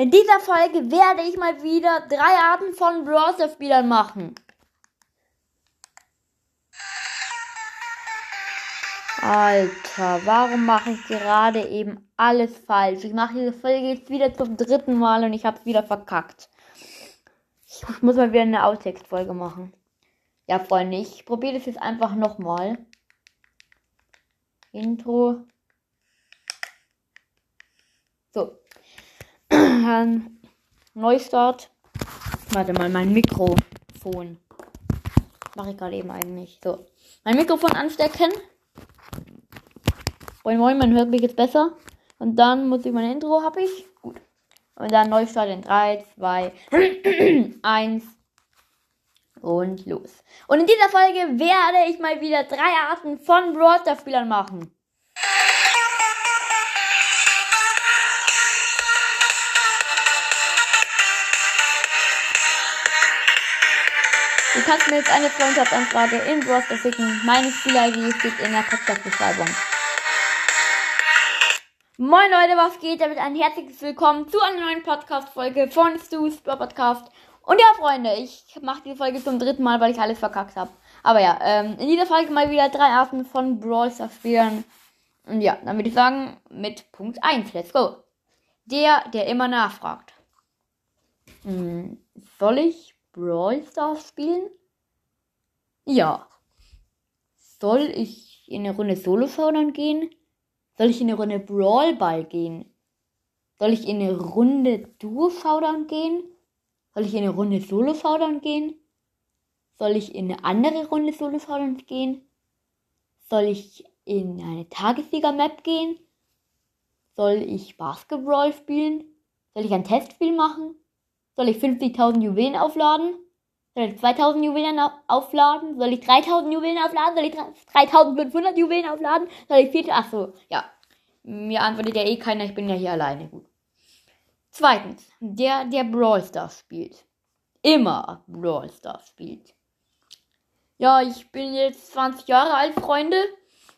In dieser Folge werde ich mal wieder drei Arten von Browser-Spielern machen. Alter, warum mache ich gerade eben alles falsch? Ich mache diese Folge jetzt wieder zum dritten Mal und ich habe es wieder verkackt. Ich muss mal wieder eine Outtext-Folge machen. Ja, Freunde, ich probiere das jetzt einfach nochmal. Intro. So. Neustart. Warte mal, mein Mikrofon. Mache ich gerade eben eigentlich. So. Mein Mikrofon anstecken. Moin Moin, man hört mich jetzt besser. Und dann muss ich mein Intro, habe ich. Gut. Und dann Neustart in 3, 2, 1 und los. Und in dieser Folge werde ich mal wieder drei Arten von Brawler-Spielern machen. Du kannst mir jetzt eine Freundschaftsanfrage in Browser schicken. Meine Spieler-ID steht in der Podcast-Beschreibung. Moin Leute, was geht? Damit ein herzliches Willkommen zu einer neuen Podcast-Folge von Stu's Podcast. Und ja, Freunde, ich mache die Folge zum dritten Mal, weil ich alles verkackt habe. Aber ja, ähm, in dieser Folge mal wieder drei Arten von Brawl Stars spielen. Und ja, dann würde ich sagen, mit Punkt 1, let's go. Der, der immer nachfragt. Hm, soll ich Brawl Stars spielen? Ja. Soll ich in eine Runde Solo Showdown gehen? Soll ich in eine Runde Brawl Ball gehen? Soll ich in eine Runde Duo Showdown gehen? Soll ich in eine Runde Solo Showdown gehen? Soll ich in eine andere Runde Solo Showdown gehen? Soll ich in eine Tagessieger Map gehen? Soll ich Basketball spielen? Soll ich ein Testspiel machen? Soll ich 50.000 Juwelen aufladen? Soll ich 2000 Juwelen aufladen? Soll ich 3000 Juwelen aufladen? Soll ich 3500 Juwelen aufladen? Soll ich 4000? Achso, ja. Mir antwortet ja eh keiner, ich bin ja hier alleine. Gut. Zweitens, der, der Brawl Stars spielt. Immer Brawl Stars spielt. Ja, ich bin jetzt 20 Jahre alt, Freunde.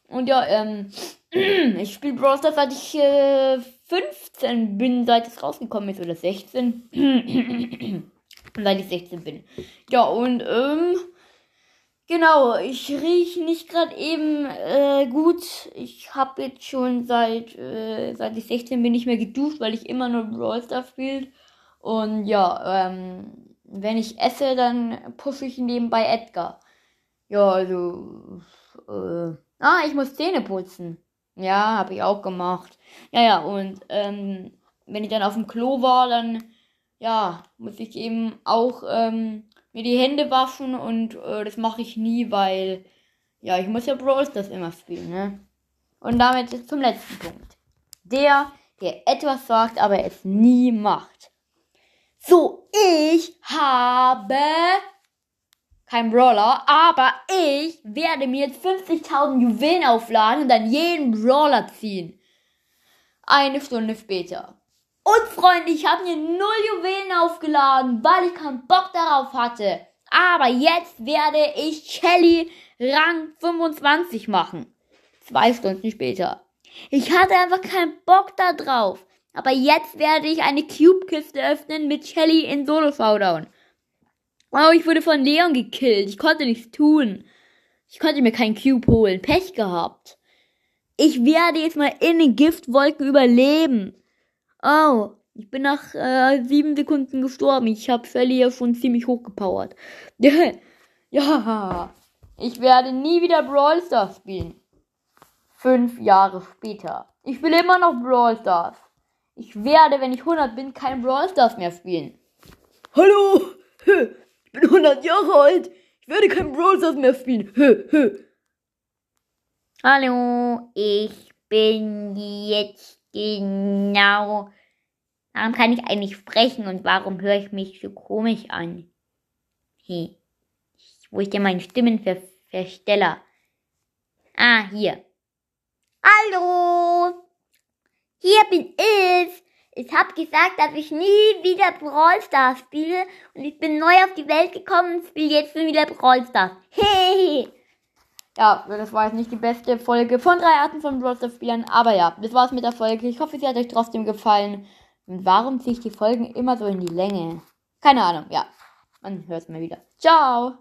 Und ja, ähm, ich spiele Brawl Stars seit ich äh, 15 bin, seit es rausgekommen ist, oder 16. seit ich 16 bin. Ja, und, ähm, Genau, ich rieche nicht gerade eben äh, gut. Ich habe jetzt schon seit äh, seit ich 16 bin nicht mehr geduscht, weil ich immer nur Brawl Stars spiele. Und ja, ähm, wenn ich esse, dann pushe ich nebenbei Edgar. Ja, also äh, ah, ich muss Zähne putzen. Ja, habe ich auch gemacht. Ja, ja, und ähm, wenn ich dann auf dem Klo war, dann ja, muss ich eben auch ähm, mir die Hände waschen und äh, das mache ich nie, weil ja, ich muss ja Brawl Stars immer spielen, ne? Und damit zum letzten Punkt. Der, der etwas sagt, aber es nie macht. So, ich habe kein Brawler, aber ich werde mir jetzt 50.000 Juwelen aufladen und dann jeden Brawler ziehen. Eine Stunde später. Und Freunde, ich habe mir null Juwelen aufgeladen, weil ich keinen Bock darauf hatte. Aber jetzt werde ich Shelly Rang 25 machen. Zwei Stunden später. Ich hatte einfach keinen Bock da drauf. Aber jetzt werde ich eine Cube-Kiste öffnen mit Shelly in Solo-Showdown. Oh, ich wurde von Leon gekillt. Ich konnte nichts tun. Ich konnte mir keinen Cube holen. Pech gehabt. Ich werde jetzt mal in den Giftwolken überleben. Oh, ich bin nach äh, sieben Sekunden gestorben. Ich habe Shelly ja schon ziemlich hochgepowert. ja, ich werde nie wieder Brawl Stars spielen. Fünf Jahre später. Ich will immer noch Brawl Stars. Ich werde, wenn ich 100 bin, kein Brawl Stars mehr spielen. Hallo, 100 Jahre alt. Ich werde kein Brawl Stars mehr spielen. Hallo, ich bin jetzt genau. Warum kann ich eigentlich sprechen und warum höre ich mich so komisch an? Hey, wo ist denn mein Stimmenversteller? Ah, hier. Hallo! Hier bin ich! Ich hab gesagt, dass ich nie wieder Brawl Stars spiele und ich bin neu auf die Welt gekommen und spiele jetzt wieder Brawl Stars. Hehehe! Ja, das war jetzt nicht die beste Folge von drei Arten von Brawl Stars Spielern, aber ja, das war's mit der Folge. Ich hoffe, sie hat euch trotzdem gefallen. Und warum ziehe ich die Folgen immer so in die Länge? Keine Ahnung, ja. Man hört es mal wieder. Ciao.